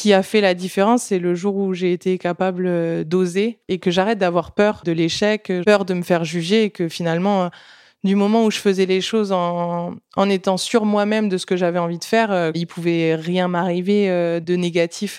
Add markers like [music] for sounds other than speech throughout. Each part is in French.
qui a fait la différence, c'est le jour où j'ai été capable d'oser et que j'arrête d'avoir peur de l'échec, peur de me faire juger et que finalement du moment où je faisais les choses en, en étant sûr moi-même de ce que j'avais envie de faire, euh, il pouvait rien m'arriver euh, de négatif.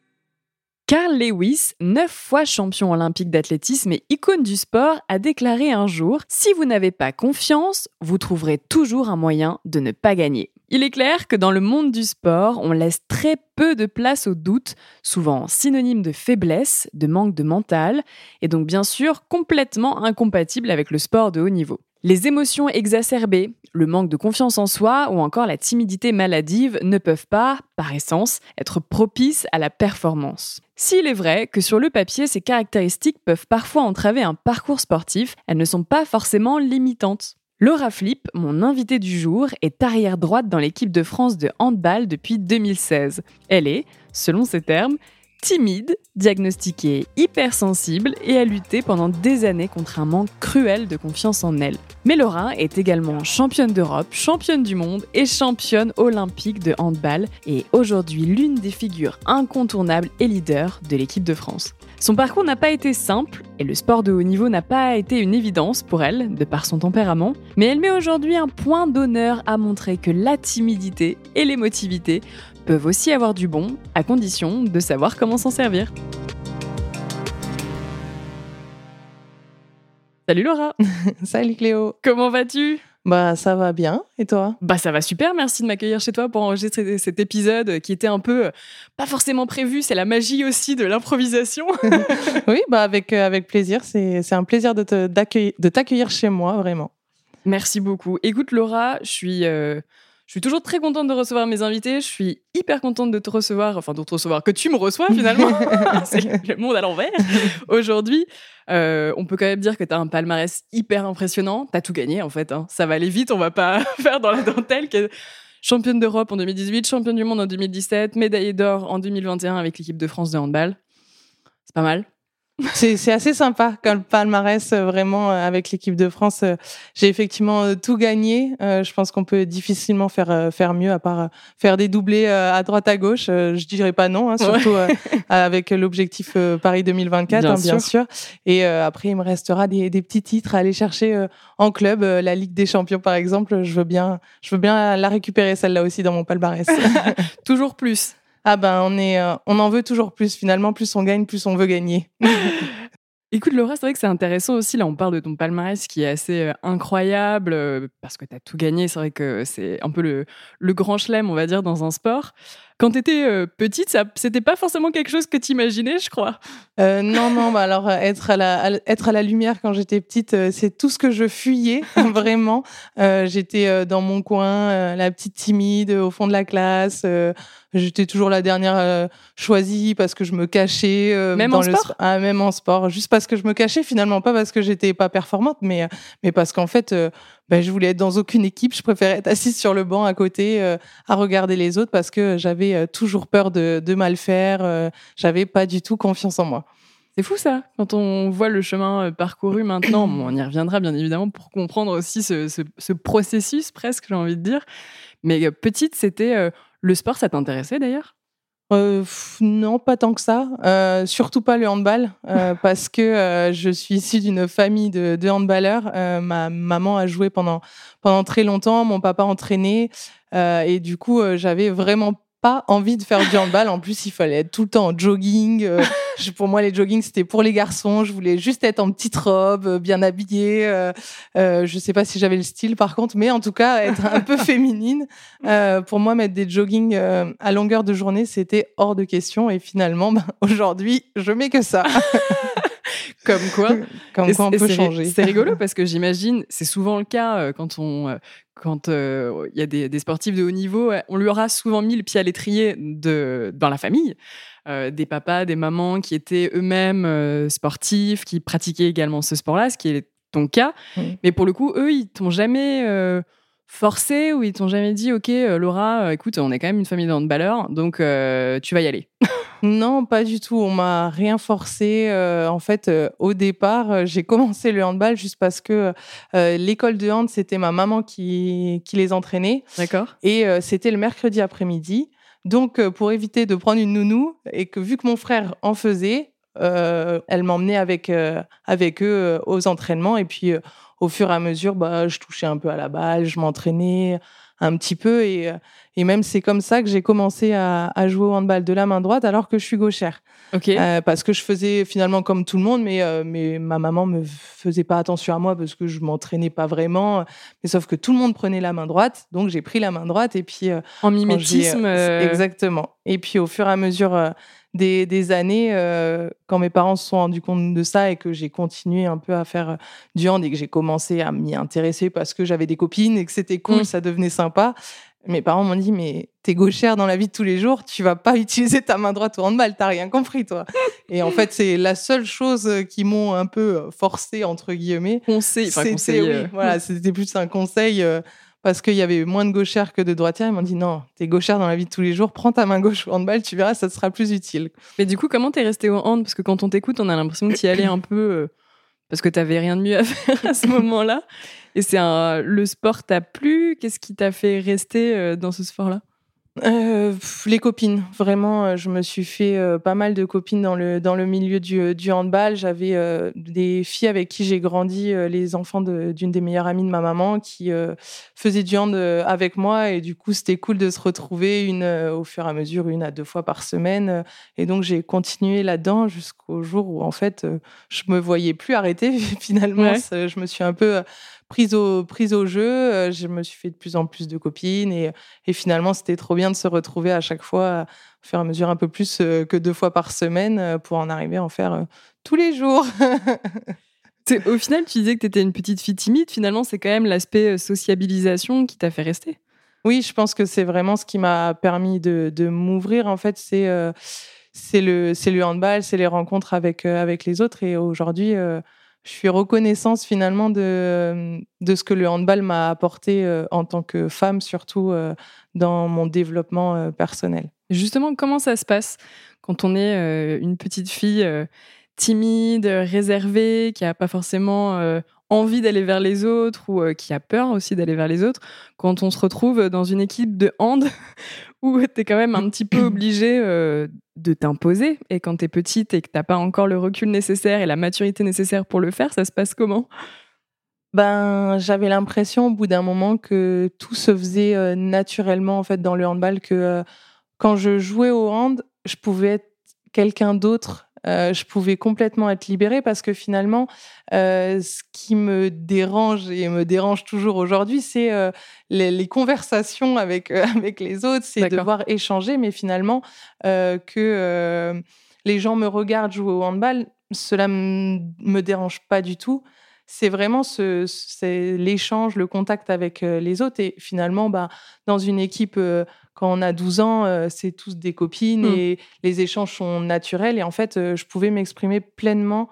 Carl Lewis, neuf fois champion olympique d'athlétisme et icône du sport, a déclaré un jour Si vous n'avez pas confiance, vous trouverez toujours un moyen de ne pas gagner. Il est clair que dans le monde du sport, on laisse très peu de place au doute, souvent synonyme de faiblesse, de manque de mental, et donc bien sûr complètement incompatible avec le sport de haut niveau. Les émotions exacerbées, le manque de confiance en soi ou encore la timidité maladive ne peuvent pas, par essence, être propices à la performance. S'il est vrai que sur le papier, ces caractéristiques peuvent parfois entraver un parcours sportif, elles ne sont pas forcément limitantes. Laura Flip, mon invitée du jour, est arrière droite dans l'équipe de France de handball depuis 2016. Elle est, selon ses termes, timide, diagnostiquée hypersensible et a lutté pendant des années contre un manque cruel de confiance en elle. Mais Laura est également championne d'Europe, championne du monde et championne olympique de handball et aujourd'hui l'une des figures incontournables et leaders de l'équipe de France. Son parcours n'a pas été simple et le sport de haut niveau n'a pas été une évidence pour elle, de par son tempérament, mais elle met aujourd'hui un point d'honneur à montrer que la timidité et l'émotivité peuvent aussi avoir du bon, à condition de savoir comment s'en servir. Salut Laura [laughs] Salut Cléo Comment vas-tu? Bah ça va bien et toi? Bah ça va super, merci de m'accueillir chez toi pour enregistrer cet épisode qui était un peu euh, pas forcément prévu, c'est la magie aussi de l'improvisation. [laughs] oui, bah avec euh, avec plaisir, c'est un plaisir de t'accueillir chez moi vraiment. Merci beaucoup. Écoute Laura, je suis euh, je suis toujours très contente de recevoir mes invités. Je suis hyper contente de te recevoir, enfin de te recevoir, que tu me reçois [laughs] finalement. c'est le monde à l'envers. Aujourd'hui, euh, on peut quand même dire que tu as un palmarès hyper impressionnant. Tu as tout gagné en fait. Hein. Ça va aller vite, on va pas [laughs] faire dans la dentelle. Championne d'Europe en 2018, championne du monde en 2017, médaillée d'or en 2021 avec l'équipe de France de handball. C'est pas mal. [laughs] C'est assez sympa comme palmarès, euh, vraiment, euh, avec l'équipe de France. Euh, j'ai effectivement tout gagné. Je pense qu'on peut difficilement faire, faire mieux, à part faire des doublés à droite, à gauche. Je dirais pas non, hein, surtout [laughs] avec l'objectif Paris 2024, bien, hein, bien sûr. Et après, il me restera des, des, petits titres à aller chercher en club. La Ligue des Champions, par exemple, je veux bien, je veux bien la récupérer, celle-là aussi, dans mon palmarès. [laughs] Toujours plus ah ben on est, euh, on en veut toujours plus. Finalement, plus on gagne, plus on veut gagner. [laughs] Écoute Laura, c'est vrai que c'est intéressant aussi. Là, on parle de ton palmarès qui est assez euh, incroyable euh, parce que tu as tout gagné. C'est vrai que c'est un peu le, le grand chelem, on va dire, dans un sport. Quand tu étais euh, petite, ça, c'était pas forcément quelque chose que tu imaginais, je crois. Euh, non, non, bah alors être à la, être à la lumière quand j'étais petite, euh, c'est tout ce que je fuyais, [laughs] vraiment. j'étais dans mon coin, la petite timide au fond de la classe. j'étais toujours la dernière choisie parce que je me cachais. même dans en sport ah, Même en sport, juste parce que je me cachais finalement, pas parce que j'étais pas performante, mais, mais parce qu'en fait, ben, je voulais être dans aucune équipe. Je préférais être assise sur le banc à côté, euh, à regarder les autres parce que j'avais euh, toujours peur de, de mal faire. Euh, j'avais pas du tout confiance en moi. C'est fou ça, quand on voit le chemin parcouru maintenant. on y reviendra bien évidemment pour comprendre aussi ce, ce, ce processus presque, j'ai envie de dire. Mais petite, c'était le sport, ça t'intéressait d'ailleurs? Euh, non, pas tant que ça. Euh, surtout pas le handball, euh, [laughs] parce que je suis issue d'une famille de, de handballeurs. ma maman a joué pendant pendant très longtemps, mon papa entraînait, et du coup, j'avais vraiment pas envie de faire du handball. En plus, il fallait être tout le temps en jogging. Euh, pour moi, les jogging, c'était pour les garçons. Je voulais juste être en petite robe, euh, bien habillée. Euh, euh, je sais pas si j'avais le style, par contre, mais en tout cas, être un peu [laughs] féminine. Euh, pour moi, mettre des jogging à longueur de journée, c'était hors de question. Et finalement, ben, aujourd'hui, je mets que ça. [laughs] [laughs] Comme quoi, Comme quoi on peut changer. C'est rigolo [laughs] parce que j'imagine, c'est souvent le cas quand on quand il y a des, des, sportifs de haut niveau, on lui aura souvent mis le pied à l'étrier de, dans la famille. Euh, des papas, des mamans qui étaient eux-mêmes euh, sportifs, qui pratiquaient également ce sport-là, ce qui est ton cas. Mais pour le coup, eux, ils t'ont jamais euh, forcé ou ils t'ont jamais dit, OK, Laura, écoute, on est quand même une famille de handballeurs, donc tu vas y aller. [laughs] Non, pas du tout. On m'a rien forcé. en fait, au départ, j'ai commencé le handball juste parce que l'école de hand, c'était ma maman qui, qui les entraînait. D'accord. Et c'était le mercredi après-midi. Donc, euh, pour éviter de prendre une nounou, et que vu que mon frère en faisait, euh, elle m'emmenait avec, euh, avec eux aux entraînements. Et puis, au fur et à mesure, bah, je touchais un peu à la balle, je m'entraînais un petit peu. Et, et même, c'est comme ça que j'ai commencé à, à, jouer au handball de la main droite alors que je suis gauchère. Euh, parce que je faisais finalement comme tout le monde, mais, euh, mais ma maman me faisait pas attention à moi parce que je m'entraînais pas vraiment. Mais sauf que tout le monde prenait la main droite, donc j'ai pris la main droite et puis euh, en mimétisme. Exactement. Et puis au fur et à mesure des, des, années, quand mes parents se sont rendus compte de ça et que j'ai continué un peu à faire du hand et que j'ai commencé à m'y intéresser parce que j'avais des copines et que c'était cool, mmh. ça devenait sympa. Mes parents m'ont dit, mais t'es gauchère dans la vie de tous les jours, tu vas pas [laughs] utiliser ta main droite au handball, t'as rien compris, toi. Et en fait, c'est la seule chose qui m'ont un peu forcé, entre guillemets. Conseil, enfin. Oui, euh. voilà, c'était plus un conseil euh, parce qu'il y avait moins de gauchères que de droitières. Ils m'ont dit, non, t'es gauchère dans la vie de tous les jours, prends ta main gauche au handball, tu verras, ça te sera plus utile. Mais du coup, comment t'es resté au hand? Parce que quand on t'écoute, on a l'impression que t'y allais un peu euh, parce que t'avais rien de mieux à [laughs] faire à ce moment-là. Et c'est un, le sport t'a plu? Qu'est-ce qui t'a fait rester euh, dans ce sport-là? Euh, les copines, vraiment, euh, je me suis fait euh, pas mal de copines dans le dans le milieu du, du handball. J'avais des filles avec qui j'ai grandi, les enfants d'une des meilleures amies de ma maman, qui faisaient du hand avec moi, et du coup c'était cool de se retrouver une au fur et à mesure, une à deux fois par semaine. Et donc j'ai continué là-dedans jusqu'au jour où en fait je me voyais plus arrêter. [laughs] Finalement, je me suis un peu prise au, prise au jeu. Euh, je me suis fait de plus en plus de copines et, et finalement, c'était trop bien de se retrouver à chaque fois, au fur et à mesure un peu plus euh, que deux fois par semaine euh, pour en arriver à en faire tous les jours. [laughs] au final, tu disais que tu étais une petite fille timide. Finalement, c'est quand même l'aspect sociabilisation qui t'a fait rester. Oui, je pense que c'est vraiment ce qui m'a permis de, de m'ouvrir. En fait, c'est c'est le, le handball, c'est les rencontres avec, avec les autres. Et aujourd'hui, je suis reconnaissante finalement de, euh, de ce que le handball m'a apporté euh, en tant que femme, surtout euh, dans mon développement personnel. Justement, comment ça se passe quand on est une petite fille timide, réservée, qui n'a pas forcément envie d'aller vers les autres ou qui a peur aussi d'aller vers les autres, quand on se retrouve dans une équipe de hand [laughs] où tu es quand même un petit peu obligé de t'imposer. Et quand tu es petite et que t'as pas encore le recul nécessaire et la maturité nécessaire pour le faire, ça se passe comment? Ben, j'avais l'impression au bout d'un moment que tout se faisait euh, naturellement en fait dans le handball que euh, quand je jouais au hand, je pouvais être quelqu'un d'autre euh, je pouvais complètement être libérée parce que finalement, euh, ce qui me dérange et me dérange toujours aujourd'hui, c'est euh, les, les, conversations avec [laughs] avec les autres, c'est devoir échanger, mais finalement que les gens me regardent jouer au handball, cela me dérange pas du tout c'est vraiment ce, l'échange, le contact avec les autres. Et finalement, bah, dans une équipe, quand on a 12 ans, c'est tous des copines mmh. et les échanges sont naturels. Et en fait, je pouvais m'exprimer pleinement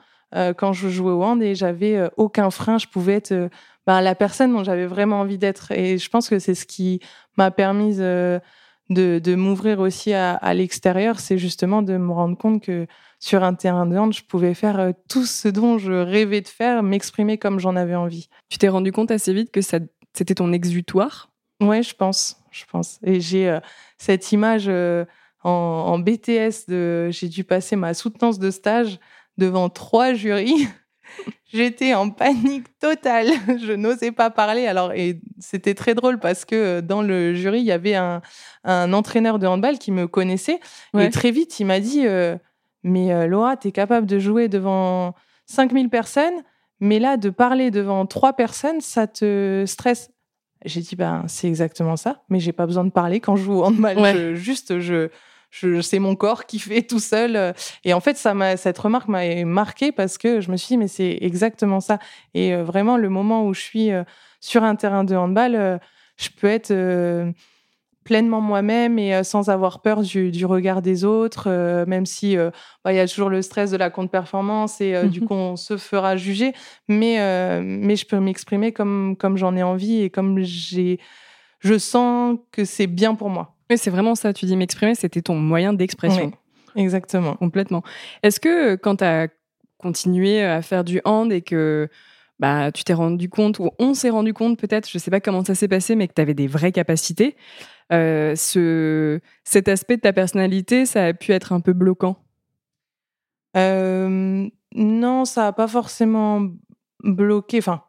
quand je jouais au hand et j'avais aucun frein. Je pouvais être bah, la personne dont j'avais vraiment envie d'être. Et je pense que c'est ce qui m'a permis de, de m'ouvrir aussi à, à l'extérieur. C'est justement de me rendre compte que sur un terrain de hand, je pouvais faire euh, tout ce dont je rêvais de faire, m'exprimer comme j'en avais envie. Tu t'es rendu compte assez vite que c'était ton exutoire? Ouais, je pense, je pense. Et j'ai euh, cette image euh, en, BTS de, j'ai dû passer ma soutenance de stage devant trois jurys. [laughs] J'étais en panique totale. [laughs] Je n'osais pas parler. Alors, et c'était très drôle parce que euh, dans le jury, il y avait un, entraîneur de handball qui me connaissait. Et très vite, il m'a dit euh, Mais Laura, tu es capable de jouer devant 5000 personnes, mais là, de parler devant trois personnes, ça te stresse. J'ai dit Ben, c'est exactement ça, mais j'ai pas besoin de parler quand je joue au handball. juste, je je, c'est mon corps qui fait tout seul. Euh. Et en fait, ça m'a, cette remarque m'a marqué parce que je me suis dit, mais c'est exactement ça. Et euh, vraiment, le moment où je suis euh, sur un terrain de handball, je peux être pleinement moi-même et sans avoir peur du, du regard des autres, même si bah, il y a toujours le stress de la contre-performance et du mmh coup on se fera juger, mais mais je peux m'exprimer comme comme j'en ai envie et comme j'ai, je sens que c'est bien pour moi. Oui, c'est vraiment ça. Tu dis m'exprimer, c'était ton moyen d'expression. exactement. Complètement. Est-ce que euh, quand tu as continué à faire du hand et que bah, tu t'es rendu compte, ou on s'est rendu compte peut-être, je ne sais pas comment ça s'est passé, mais que tu avais des vraies capacités, euh, ce, cet aspect de ta personnalité, ça a pu être un peu bloquant? Euh, Non, ça n'a pas forcément bloqué. Enfin,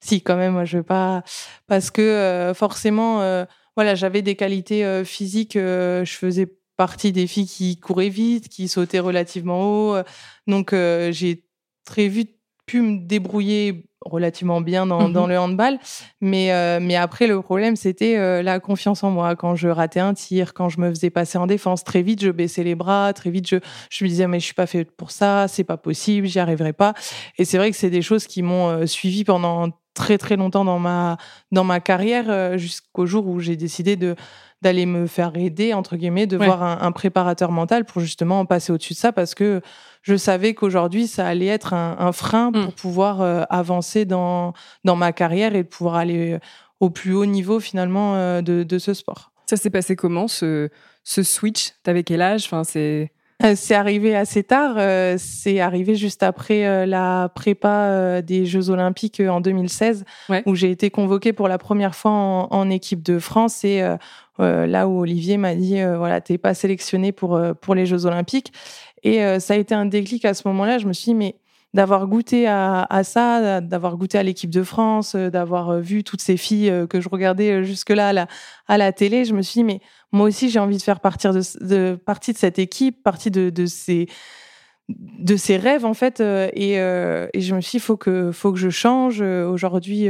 si, quand même, moi, je veux pas. Parce que forcément voilà, j'avais des qualités euh, physiques. Euh, je faisais partie des filles qui couraient vite, qui sautaient relativement haut. Euh, donc, j'ai très vite pu me débrouiller relativement bien dans, dans mmh le handball. Mais, mais après, le problème, c'était la confiance en moi. Quand je ratais un tir, quand je me faisais passer en défense, très vite, je baissais les bras, très vite, je, je me disais, mais je suis pas faite pour ça, c'est pas possible, j'y arriverai pas. Et c'est vrai que c'est des choses qui m'ont suivi pendant très très longtemps dans ma dans ma carrière euh, jusqu'au jour où j'ai décidé de d'aller me faire aider entre guillemets de voir un, préparateur mental pour justement passer au-dessus de ça parce que je savais qu'aujourd'hui ça allait être un, frein pour mm. pouvoir euh, avancer dans dans ma carrière et pouvoir aller euh, au plus haut niveau finalement de, de ce sport. Ça s'est passé comment ce ce switch? T'avais quel âge? Enfin c'est euh, c'est arrivé assez tard. Euh, c'est arrivé juste après euh, la prépa des Jeux Olympiques en 2016, où j'ai été convoquée pour la première fois en, équipe de France. Et là où Olivier m'a dit, voilà, t'es pas sélectionnée pour pour les Jeux Olympiques. Et ça a été un déclic à ce moment-là. Je me suis dit, mais d'avoir goûté à, ça, d'avoir goûté à l'équipe de France, d'avoir vu toutes ces filles que je regardais jusque-là à la, à la télé, je me suis dit, mais moi aussi, j'ai envie de faire partir de, partie de cette équipe, partie de, de ces de rêves en fait euh, et, euh, je me suis dit faut que faut que je change aujourd'hui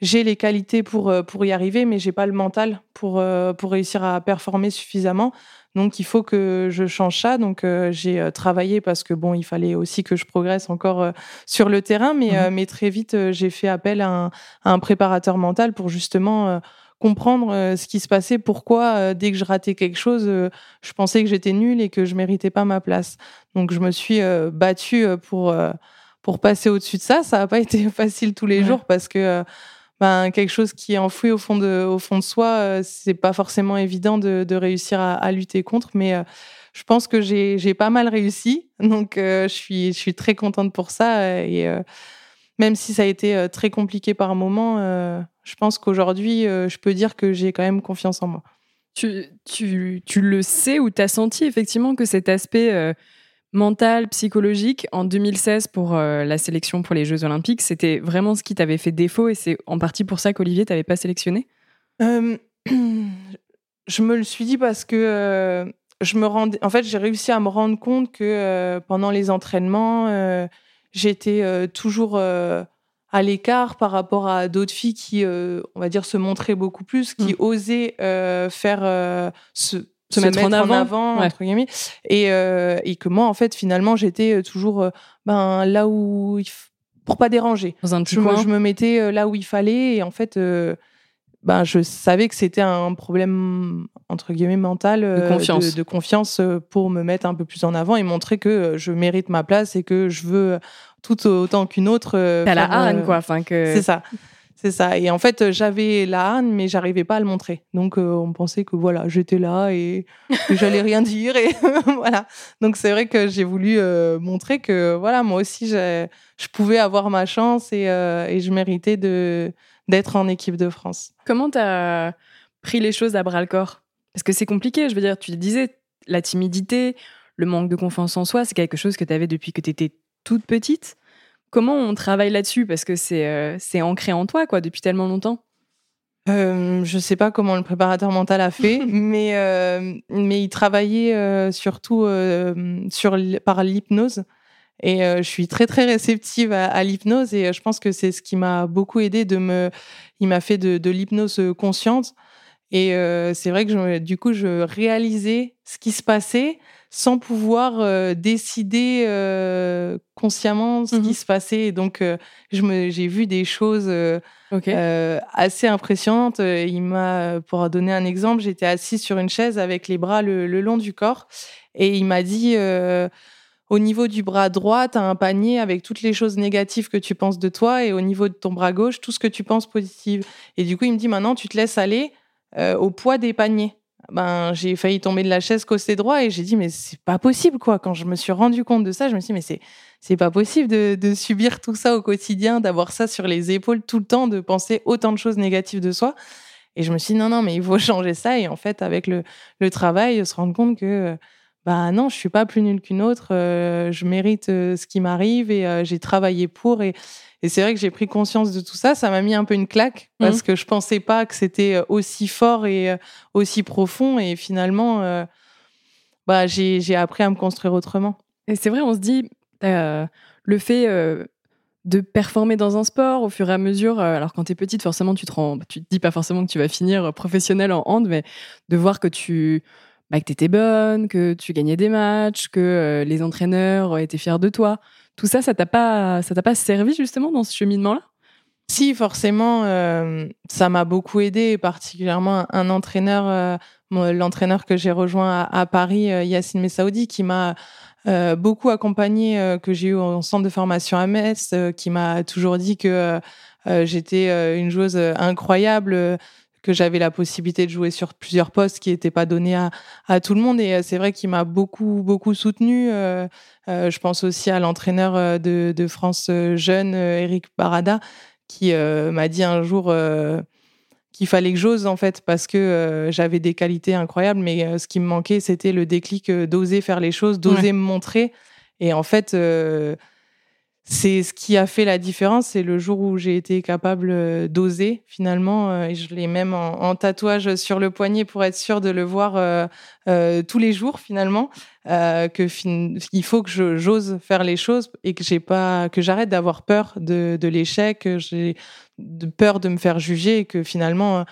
j'ai les qualités pour pour y arriver mais j'ai pas le mental pour pour réussir à performer suffisamment. Donc il faut que je change ça. Donc j'ai travaillé parce que bon il fallait aussi que je progresse encore sur le terrain. Mais mmh mais très vite j'ai fait appel à un, à un, préparateur mental pour justement comprendre euh, ce qui se passait, pourquoi euh, dès que je ratais quelque chose, euh, je pensais que j'étais nulle et que je méritais pas ma place. Donc je me suis battue pour pour passer au-dessus de ça. Ça n'a pas [laughs] été facile tous les jours parce que ben, quelque chose qui est enfoui au fond de au fond de soi, c'est pas forcément évident de, réussir à, lutter contre, mais je pense que j'ai pas mal réussi. [laughs] Donc je suis je suis très contente pour ça et même si ça a été très compliqué par moment je pense qu'aujourd'hui, euh, je peux dire que j'ai quand même confiance en moi. Tu, tu, tu le sais ou tu as senti effectivement que cet aspect euh, mental, psychologique, en 2016 pour euh, la sélection pour les Jeux Olympiques, c'était vraiment ce qui t'avait fait défaut et c'est en partie pour ça qu'Olivier t'avait pas sélectionné? [clears throat] Je me le suis dit parce que je me rendais, en fait, j'ai réussi à me rendre compte que pendant les entraînements, j'étais toujours à l'écart par rapport à d'autres filles qui, euh, on va dire, se montraient beaucoup plus, qui mm. osaient euh, faire euh, se, se, mettre, en avant, entre guillemets, et, et que moi, en fait, finalement, j'étais toujours ben là où il pour pas déranger. Dans un petit je, coin. Me, je me mettais là où il fallait, et en fait, ben je savais que c'était un problème entre guillemets mental de confiance. de confiance pour me mettre un peu plus en avant et montrer que je mérite ma place et que je veux tout autant qu'une autre. Euh, T'as la haine, euh, quoi. Enfin, que... C'est ça. C'est ça. Et en fait, j'avais la haine, mais j'arrivais pas à le montrer. Donc, euh, on pensait que voilà, j'étais là et, j'allais rien dire. Et [laughs] voilà. Donc, c'est vrai que j'ai voulu montrer que voilà, moi aussi, je pouvais avoir ma chance et, et je méritais d'être en équipe de France. Comment t'as pris les choses à bras le corps? Parce que c'est compliqué. Je veux dire, tu disais, la timidité, le manque de confiance en soi, c'est quelque chose que tu avais depuis que tu étais toute petite. Comment on travaille là-dessus? Parce que c'est ancré en toi, quoi, depuis tellement longtemps. Euh, je sais pas comment le préparateur mental a fait, [laughs] mais mais il travaillait surtout sur par l'hypnose. Et je suis très très réceptive à, l'hypnose et je pense que c'est ce qui m'a beaucoup aidé de me. Il m'a fait de, de l'hypnose consciente et c'est vrai que je, du coup je réalisais ce qui se passait sans pouvoir décider consciemment ce qui mmh se passait. Et donc me j'ai vu des choses assez impressionnantes. Il m'a pour donner un exemple, j'étais assise sur une chaise avec les bras le, le long du corps et il m'a dit au niveau du bras droit, tu as un panier avec toutes les choses négatives que tu penses de toi et au niveau de ton bras gauche, tout ce que tu penses positif. Et du coup, il me dit maintenant, tu te laisses aller euh, au poids des paniers. Ben, j'ai failli tomber de la chaise côté droit et j'ai dit mais c'est pas possible quoi. Quand je me suis rendu compte de ça, je me suis dit mais c'est c'est pas possible de, subir tout ça au quotidien, d'avoir ça sur les épaules tout le temps, de penser autant de choses négatives de soi. Et je me suis dit non non mais il faut [laughs] changer ça et en fait avec le, le travail se rendre compte que bah non, je suis pas plus nulle qu'une autre, euh, je mérite euh, ce qui m'arrive et euh, j'ai travaillé pour et, et c'est vrai que j'ai pris conscience de tout ça, ça m'a mis un peu une claque mmh. parce que je pensais pas que c'était aussi fort et aussi profond et finalement bah j'ai appris à me construire autrement. Et c'est vrai, on se dit le fait de performer dans un sport au fur et à mesure. alors quand tu es petite, forcément, tu te rends, tu te dis pas forcément que tu vas finir professionnel en hand, mais de voir que tu bah, que tu étais bonne, que tu gagnais des matchs, que euh, les entraîneurs étaient fiers de toi. Tout ça, ça t'a pas, ça t'a pas servi justement dans ce cheminement-là? Si, forcément, euh, ça m'a beaucoup aidé, particulièrement un entraîneur, euh, l'entraîneur que j'ai rejoint à, Paris, Yacine Messaoudi, qui m'a beaucoup accompagné, que j'ai eu en centre de formation à Metz, qui m'a toujours dit que j'étais une joueuse incroyable que j'avais la possibilité de jouer sur plusieurs postes qui n'étaient pas donnés à, à, tout le monde. Et euh, c'est vrai qu'il m'a beaucoup, beaucoup soutenu. Euh, euh, je pense aussi à l'entraîneur de, de, France jeune, Eric Barada, qui m'a dit un jour qu'il fallait que j'ose, en fait, parce que j'avais des qualités incroyables. Mais ce qui me manquait, c'était le déclic d'oser faire les choses, d'oser me montrer. Et en fait, c'est ce qui a fait la différence. C'est le jour où j'ai été capable euh, d'oser finalement. Euh, et je l'ai même en, tatouage sur le poignet pour être sûr de le voir euh, tous les jours finalement. que il faut que j'ose faire les choses et que j'ai pas que j'arrête d'avoir peur de, de l'échec. J'ai peur de me faire juger et que finalement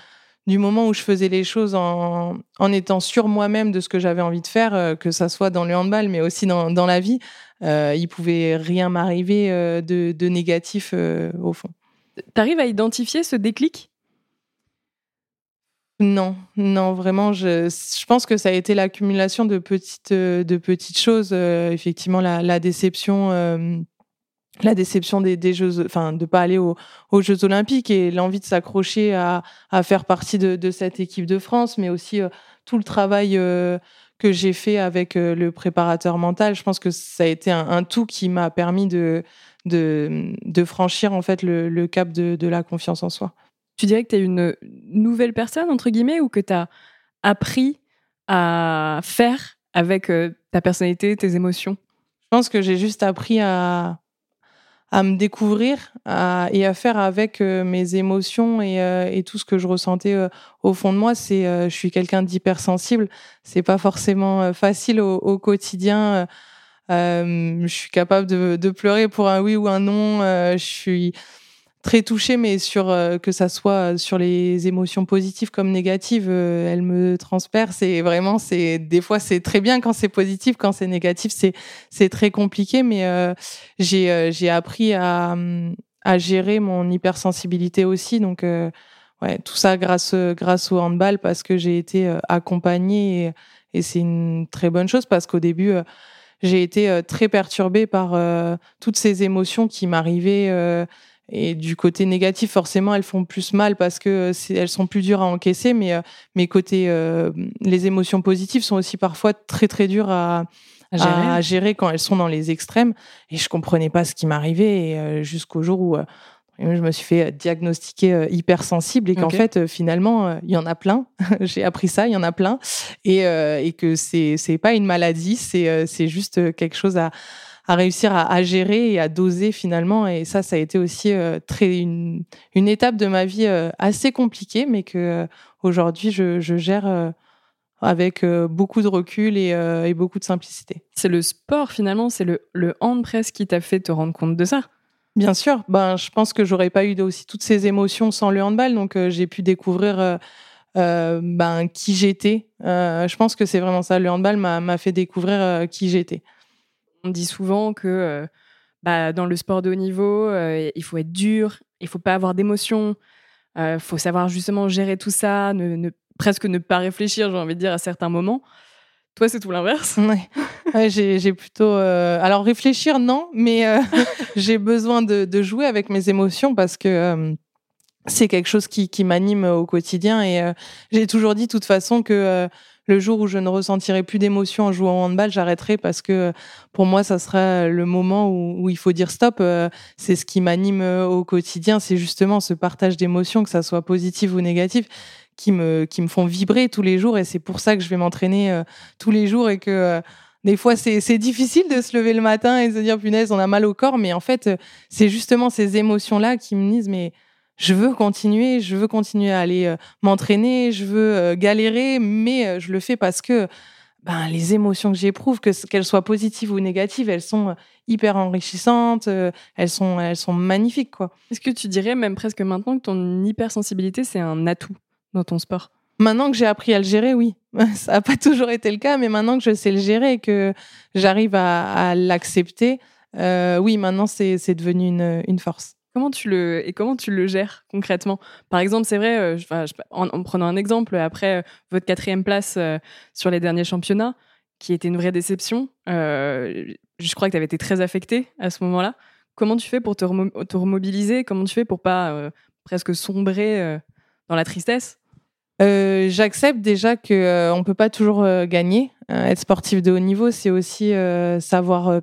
du moment où je faisais les choses en, en étant sûr moi-même de ce que j'avais envie de faire, que ça soit dans le handball, mais aussi dans, dans la vie, euh, il pouvait rien m'arriver euh, de, de, négatif euh, au fond. T'arrives à identifier ce déclic? Non, non, vraiment, je, je, pense que ça a été l'accumulation de petites, de petites choses. effectivement, la, la déception, la déception des, des, Jeux, enfin, de pas aller aux, aux Jeux Olympiques et l'envie de s'accrocher à, à, faire partie de, de, cette équipe de France, mais aussi tout le travail que j'ai fait avec euh, le préparateur mental. Je pense que ça a été un, tout qui m'a permis de, de, de, franchir en fait le, le cap de, de, la confiance en soi. Tu dirais que tu es une nouvelle personne, entre guillemets, ou que tu as appris à faire avec euh, ta personnalité, tes émotions? Je pense que j'ai juste appris à, à me découvrir et à faire avec euh, mes émotions et, euh, et, tout ce que je ressentais euh, au fond de moi. C'est, je suis quelqu'un d'hypersensible. C'est pas forcément facile au, au quotidien. je suis capable de, de, pleurer pour un oui ou un non. je suis très touchée, mais sur euh, que ça soit sur les émotions positives comme négatives, euh, elle me transperce. Et vraiment, c'est des fois c'est très bien quand c'est positif, quand c'est négatif, c'est c'est très compliqué. Mais euh, j'ai j'ai appris à à gérer mon hypersensibilité aussi. Donc ouais, tout ça grâce grâce au handball parce que j'ai été accompagnée et, et c'est une très bonne chose parce qu'au début j'ai été très perturbée par toutes ces émotions qui m'arrivaient et du côté négatif, forcément, elles font plus mal parce que elles sont plus dures à encaisser. Mais euh, mes côtés, euh, les émotions positives sont aussi parfois très très dures à, à, gérer. quand elles sont dans les extrêmes. Et je comprenais pas ce qui m'arrivait euh, jusqu'au jour où je me suis fait diagnostiquer hypersensible et qu'en fait finalement il y en a plein. [laughs] J'ai appris ça, il y en a plein et, et que c'est c'est pas une maladie, c'est c'est juste quelque chose à réussir à, gérer et à doser finalement. Et ça, ça a été aussi très une, une, étape de ma vie assez compliquée, mais que aujourd'hui je, je, gère avec beaucoup de recul et, et, beaucoup de simplicité. C'est le sport finalement, c'est le, le hand press qui t'a fait te rendre compte de ça. Bien sûr, ben je pense que j'aurais pas eu aussi toutes ces émotions sans le handball, donc j'ai pu découvrir euh, ben, qui j'étais. Euh, je pense que c'est vraiment ça. Le handball m'a fait découvrir euh, qui j'étais. On dit souvent que bah, dans le sport de haut niveau, il faut être dur, il faut pas avoir d'émotions, il faut savoir justement gérer tout ça, ne, presque ne pas réfléchir, j'ai envie de dire, à certains moments. Toi, c'est tout l'inverse. Ouais. j'ai plutôt. Alors, réfléchir, non, mais [laughs] [laughs] j'ai besoin de, de, jouer avec mes émotions parce que c'est quelque chose qui, qui m'anime au quotidien et j'ai toujours dit de toute façon que le jour où je ne ressentirai plus d'émotion en jouant au handball, j'arrêterai parce que pour moi, ça sera le moment où, il faut dire stop. Euh, c'est ce qui m'anime au quotidien, c'est justement ce partage d'émotions, que ça soit positif ou négatif, qui me qui me font vibrer tous les jours et c'est pour ça que je vais m'entraîner tous les jours et que des fois, c'est difficile de se lever le matin et de se dire, punaise, on a mal au corps. Mais en fait, c'est justement ces émotions-là qui me disent, mais je veux continuer, je veux continuer à aller euh, m'entraîner, je veux euh, galérer, mais euh, je le fais parce que ben, les émotions que j'éprouve, que qu'elles soient positives ou négatives, elles sont hyper enrichissantes, elles sont elles sont magnifiques quoi. Est-ce que tu dirais même presque maintenant que ton hypersensibilité c'est un atout dans ton sport? Maintenant que j'ai appris à le gérer, oui. [laughs] Ça n'a pas toujours été le cas, mais maintenant que je sais le gérer et que j'arrive à, à l'accepter, oui, maintenant c'est devenu une, une force. Comment tu le et comment tu le gères concrètement? Par exemple, c'est vrai, euh, en, prenant un exemple, après euh, votre quatrième place euh, sur les derniers championnats, qui était une vraie déception, je crois que tu avais été très affecté à ce moment-là. Comment tu fais pour te, remobiliser? Comment tu fais pour pas presque sombrer dans la tristesse? J'accepte déjà que on peut pas toujours gagner. être sportif de haut niveau, c'est aussi savoir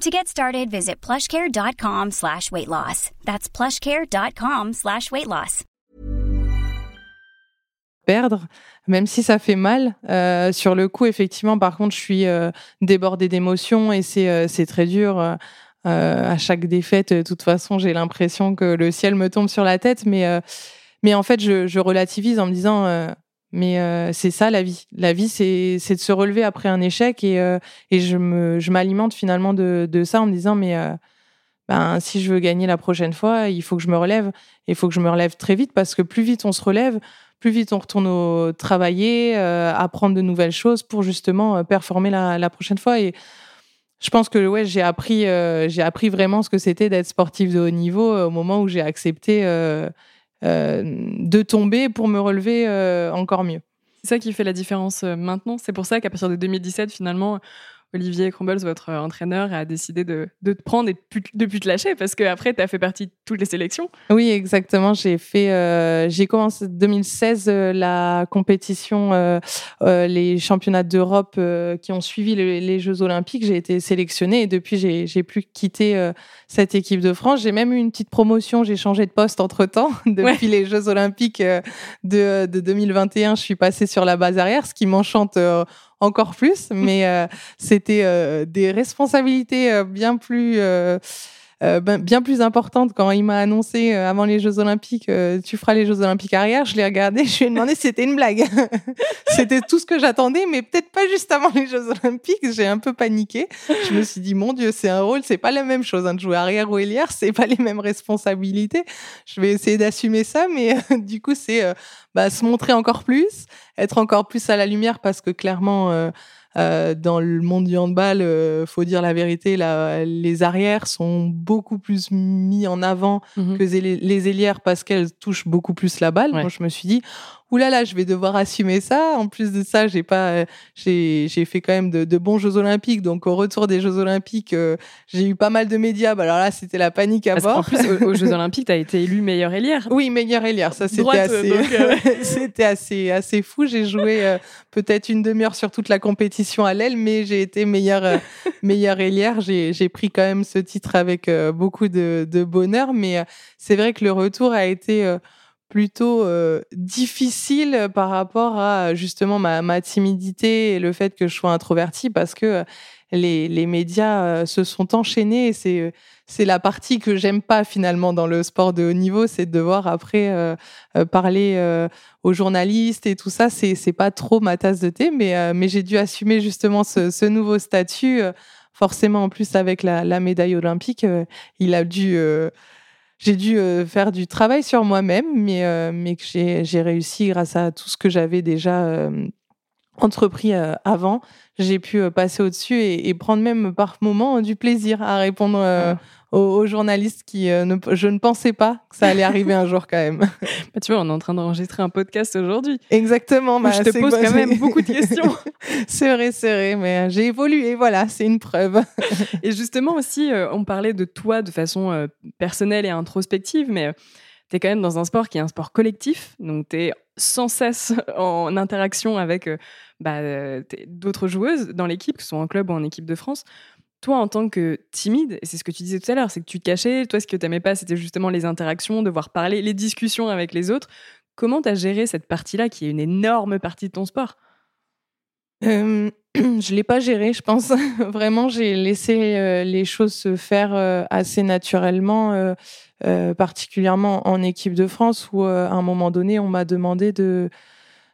To get started, visit plushcare.com slash weight loss. That's plushcare.com slash weight loss. Perdre, même si ça fait mal. Euh, sur le coup, effectivement, par contre, je suis euh, débordée d'émotions et c'est euh, très dur. Euh, à chaque défaite, de toute façon, j'ai l'impression que le ciel me tombe sur la tête. Mais, euh, mais en fait, je, je relativise en me disant mais euh, c'est ça la vie. La vie, c'est de se relever après un échec et, euh, et je me je m'alimente finalement de, de ça en me disant mais euh, ben si je veux gagner la prochaine fois, il faut que je me relève. Il faut que je me relève très vite parce que plus vite on se relève, plus vite on retourne au travailler, apprendre de nouvelles choses pour justement performer la, la prochaine fois et je pense que ouais, j'ai appris j'ai appris vraiment ce que c'était d'être sportif de haut niveau au moment où j'ai accepté de tomber pour me relever euh, encore mieux. C'est ça qui fait la différence euh, maintenant. C'est pour ça qu'à partir de 2017, finalement, Olivier Crumbles, votre entraîneur, a décidé de, de te prendre et de plus te lâcher parce qu'après, tu as fait partie de toutes les sélections. Oui, exactement. J'ai fait, euh, j'ai commencé 2016 euh, la compétition, euh, euh, les championnats d'Europe euh, qui ont suivi les, les Jeux Olympiques. J'ai été sélectionnée et depuis, j'ai, j'ai plus quitté cette équipe de France. J'ai même eu une petite promotion. J'ai changé de poste entre temps. [laughs] Depuis les Jeux Olympiques de, de 2021, je suis passée sur la base arrière, ce qui m'enchante encore plus, mais euh, c'était euh, des responsabilités euh, bien plus ben, bien plus importantes quand il m'a annoncé avant les Jeux Olympiques, tu feras les Jeux Olympiques arrière. Je l'ai regardé, [laughs] je lui ai demandé si c'était une blague. [laughs] c'était tout ce que j'attendais, mais peut-être pas juste avant les Jeux Olympiques. J'ai un peu paniqué. Je me suis dit, mon Dieu, c'est un rôle, c'est pas la même chose. Hein, de jouer arrière ou ailière, c'est pas les mêmes responsabilités. Je vais essayer d'assumer ça, mais [laughs] du coup, c'est bah, se montrer encore plus, être encore plus à la lumière parce que clairement, euh, dans le monde du handball, euh, faut dire la vérité, les arrières sont beaucoup plus mis en avant mhm. que les, les ailières parce qu'elles touchent beaucoup plus la balle. Moi, je me suis dit, oulala, là là, je vais devoir assumer ça. En plus de ça, j'ai pas, j'ai, j'ai fait quand même de, de, bons Jeux Olympiques. Donc au retour des Jeux Olympiques, j'ai eu pas mal de médias. Bah, alors là, c'était la panique à bord. En plus, aux, Jeux [laughs] Olympiques, tu as été élu meilleur ailière. Oui, meilleur ailière. Ça, c'était assez, [laughs] c'était assez, assez fou. J'ai joué peut-être une demi-heure sur toute la compétition à l'aile, mais j'ai été meilleure, [laughs] meilleure ailière. J'ai, j'ai pris quand même ce titre avec beaucoup de, de bonheur. Mais c'est vrai que le retour a été plutôt euh, difficile par rapport à justement ma, timidité et le fait que je sois introvertie parce que euh, les, les médias euh, se sont enchaînés c'est c'est la partie que j'aime pas finalement dans le sport de haut niveau, c'est de devoir après parler aux journalistes et tout ça. C'est c'est pas trop ma tasse de thé, mais mais j'ai dû assumer justement ce, ce nouveau statut. forcément, en plus avec la, la médaille olympique, il a dû j'ai dû euh, faire du travail sur moi-même, mais, euh, mais que j'ai réussi grâce à tout ce que j'avais déjà euh, entrepris avant. J'ai pu passer au-dessus et, et, prendre même par moments du plaisir à répondre aux, journalistes qui euh, ne, je ne pensais pas que ça allait arriver un jour quand même. [laughs] Bah, tu vois, on est en train d'enregistrer un podcast aujourd'hui. Exactement. Bah, je te pose quand même beaucoup de questions. c'est vrai, c'est vrai, mais euh, j'ai évolué, voilà, c'est une preuve. [laughs] et justement aussi, euh, on parlait de toi de façon personnelle et introspective, mais tu es quand même dans un sport qui est un sport collectif, donc tu es sans cesse [laughs] en interaction avec bah, d'autres joueuses dans l'équipe, que ce soit en club ou en équipe de France toi, en tant que timide, et c'est ce que tu disais tout à l'heure, c'est que tu te cachais, toi, ce que tu n'aimais pas, c'était justement les interactions, devoir parler, les discussions avec les autres. Comment tu as géré cette partie-là, qui est une énorme partie de ton sport? Euh, [clears throat] Je ne l'ai pas géré, je pense. [laughs] Vraiment, j'ai laissé euh, les choses se faire euh, assez naturellement, particulièrement en équipe de France, où à un moment donné, on m'a demandé de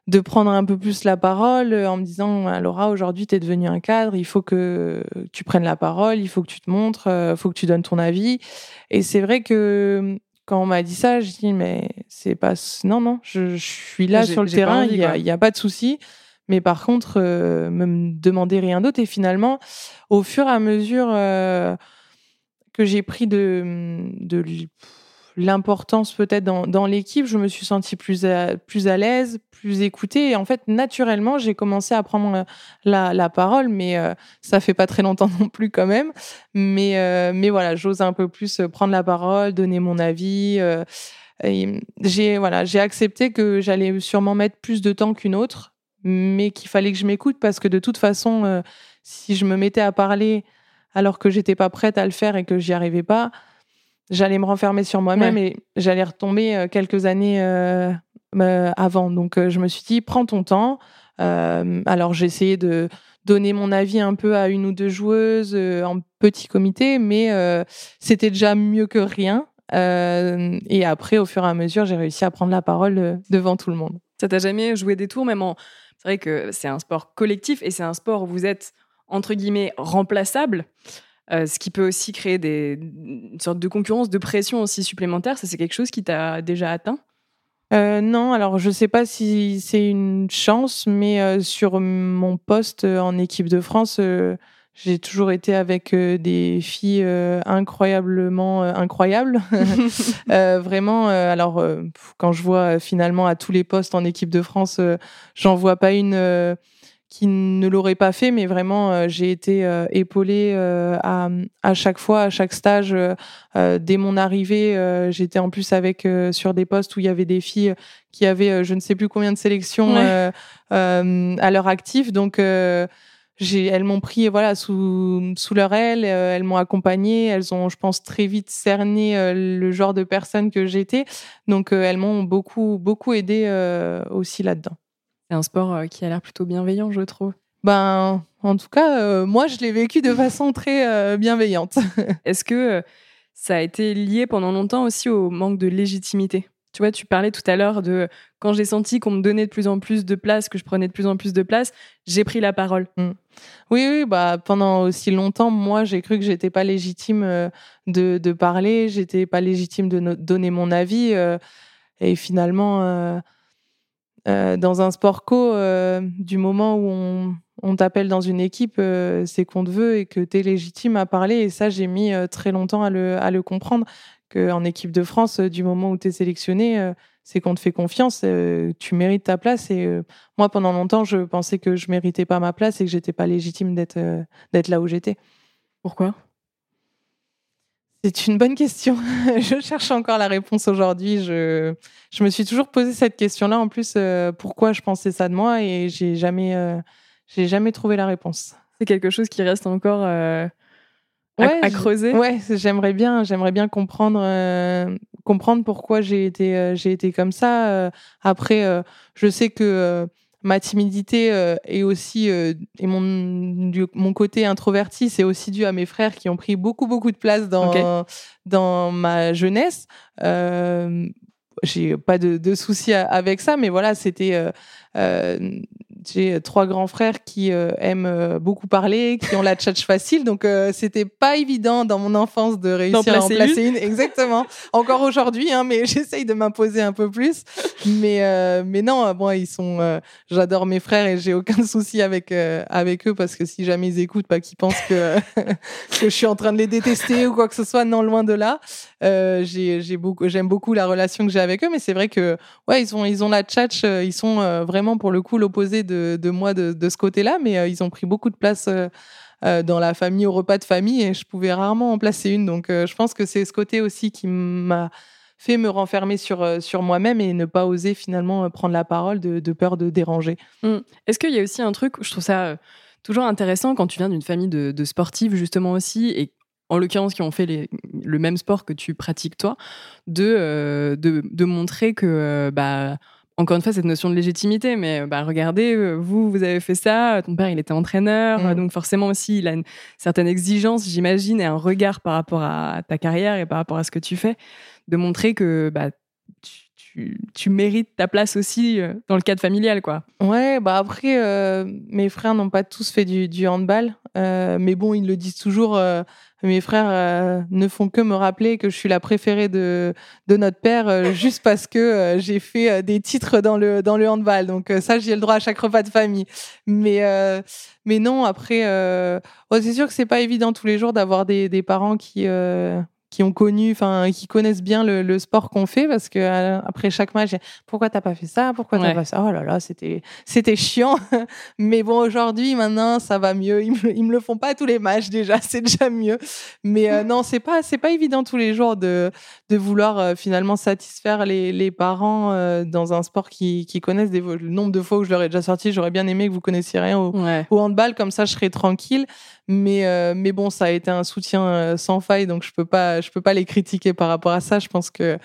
de prendre un peu plus la parole euh, en me disant ah, Laura aujourd'hui tu es devenue un cadre il faut que tu prennes la parole il faut que tu te montres il euh, faut que tu donnes ton avis. Et c'est vrai que quand on m'a dit ça je dis mais c'est pas non non je, suis là sur le terrain il y, a, a pas de souci. Mais par contre euh, me demander rien d'autre. Et finalement au fur et à mesure que j'ai pris de de l'importance peut-être dans, dans l'équipe, je me suis sentie plus à, plus à l'aise, plus écoutée. Et en fait, naturellement, j'ai commencé à prendre euh, la, la parole, mais euh, ça fait pas très longtemps [laughs] non plus quand même. Mais, euh, mais voilà, j'ose un peu plus prendre la parole, donner mon avis. j'ai voilà, j'ai accepté que j'allais sûrement mettre plus de temps qu'une autre, mais qu'il fallait que je m'écoute parce que de toute façon, si je me mettais à parler alors que j'étais pas prête à le faire et que j'y arrivais pas, j'allais me renfermer sur moi-même et j'allais retomber euh, quelques années euh, euh, avant. Donc je me suis dit, prends ton temps. alors j'ai essayé de donner mon avis un peu à une ou deux joueuses en petit comité, mais c'était déjà mieux que rien. et après, au fur et à mesure, j'ai réussi à prendre la parole devant tout le monde. Ça t'a jamais joué des tours, même en... C'est vrai que c'est un sport collectif et c'est un sport où vous êtes, entre guillemets, remplaçable. Euh, ce qui peut aussi créer des, une sorte de concurrence, de pression aussi supplémentaire. Ça, c'est quelque chose qui t'a déjà atteint? Euh, non, alors je ne sais pas si c'est une chance, mais euh, sur mon poste en équipe de France, j'ai toujours été avec des filles incroyablement incroyables. [laughs] [laughs] vraiment, alors quand je vois finalement à tous les postes en équipe de France, j'en vois pas une qui ne l'aurait pas fait, mais vraiment, euh, j'ai été euh, épaulée euh, à, à chaque fois, à chaque stage. dès mon arrivée, j'étais en plus avec sur des postes où il y avait des filles qui avaient je ne sais plus combien de sélections à leur actif. Donc, elles m'ont pris voilà sous, sous leur aile, elles m'ont accompagnée, elles ont, je pense, très vite cerné le genre de personne que j'étais. Donc, elles m'ont beaucoup, beaucoup aidé aussi là-dedans. C'est un sport euh, qui a l'air plutôt bienveillant, je trouve. Ben, en tout cas, euh, moi, je l'ai vécu de façon très euh, bienveillante. [laughs] Est-ce que ça a été lié pendant longtemps aussi au manque de légitimité? Tu vois, tu parlais tout à l'heure de quand j'ai senti qu'on me donnait de plus en plus de place, que je prenais de plus en plus de place, j'ai pris la parole. Mm. Oui, oui, bah pendant aussi longtemps, moi, j'ai cru que j'étais pas légitime de, de parler, j'étais pas légitime de donner mon avis, et finalement euh, dans un sport co, euh, du moment où on, on t'appelle dans une équipe, euh, c'est qu'on te veut et que tu es légitime à parler. Et ça, j'ai mis très longtemps à le, à le comprendre. Qu'en équipe de France, du moment où tu es sélectionné, c'est qu'on te fait confiance, tu mérites ta place. Et moi, pendant longtemps, je pensais que je méritais pas ma place et que j'étais pas légitime d'être là où j'étais. Pourquoi? C'est une bonne question. [laughs] je cherche encore la réponse aujourd'hui. Je, je me suis toujours posé cette question-là. En plus, euh, pourquoi je pensais ça de moi et j'ai jamais, euh, j'ai jamais trouvé la réponse. C'est quelque chose qui reste encore euh, à, creuser. Ouais, j'aimerais bien, j'aimerais bien comprendre, comprendre pourquoi j'ai été, j'ai été comme ça. après, je sais que ma timidité euh, et aussi euh, et mon mon côté introverti, c'est aussi dû à mes frères qui ont pris beaucoup beaucoup de place dans dans ma jeunesse. Euh, j'ai pas de, de soucis avec ça, mais voilà, c'était j'ai trois grands frères qui euh, aiment euh, beaucoup parler, qui ont la tchatch facile, donc euh, c'était pas évident dans mon enfance de réussir à en placer une. Exactement. Encore aujourd'hui, hein, mais [laughs] j'essaye de m'imposer un peu plus. Mais mais non, bon, ils sont. J'adore mes frères et j'ai aucun [laughs] souci avec avec eux parce que si jamais ils écoutent, pas qu'ils pensent que [laughs] que je suis en train de les détester ou quoi que ce soit. Non, loin de là. j'ai beaucoup j'aime beaucoup la relation que j'ai avec eux, mais c'est vrai que ouais, ils ont ils ont la tchatch, ils sont vraiment pour le coup l'opposé de de, moi de, ce côté-là, mais euh, ils ont pris beaucoup de place euh, euh, dans la famille, au repas de famille, et je pouvais rarement en placer une. Donc, je pense que c'est ce côté aussi qui m'a fait me renfermer sur, sur moi-même et ne pas oser finalement prendre la parole de, peur de déranger. Mmh. Est-ce qu'il y a aussi un truc, je trouve ça toujours intéressant quand tu viens d'une famille de, de, sportifs justement aussi, et en l'occurrence qui ont fait le même sport que tu pratiques toi, de, de, de, montrer que... bah, encore une fois cette notion de légitimité, mais bah, regardez, euh, vous, vous avez fait ça, ton père, il était entraîneur, mm. donc forcément aussi, il a une certaine exigence, j'imagine, et un regard par rapport à ta carrière et par rapport à ce que tu fais, de montrer que bah, tu, mérites ta place aussi euh, dans le cadre familial, quoi. Ouais, bah après, euh, mes frères n'ont pas tous fait du, du handball, mais bon, ils le disent toujours mes frères euh, ne font que me rappeler que je suis la préférée de, de notre père euh, [laughs] juste parce que euh, j'ai fait des titres dans le, dans le handball. Donc ça, j'ai le droit à chaque repas de famille. Mais, mais non, après, oh, c'est sûr que c'est pas évident tous les jours d'avoir des, des parents qui qui ont connu, enfin, qui connaissent bien le, sport qu'on fait, parce que euh, après chaque match, pourquoi t'as pas fait ça, pourquoi t'as pas ça, oh là là, c'était, c'était chiant. [laughs] Mais bon, aujourd'hui, maintenant, ça va mieux. Ils me, me le font pas tous les matchs déjà, [laughs] c'est déjà mieux. Mais euh, non, c'est pas, c'est pas évident tous les jours de, de vouloir euh, finalement satisfaire les, les parents dans un sport qui, qui connaissent des, le nombre de fois où je leur ai déjà sorti. J'aurais bien aimé que vous connaissiez rien au, au handball, comme ça, je serais tranquille. Mais, euh, mais bon, ça a été un soutien euh, sans faille, donc je peux pas, je peux pas les critiquer par rapport à ça. Je pense que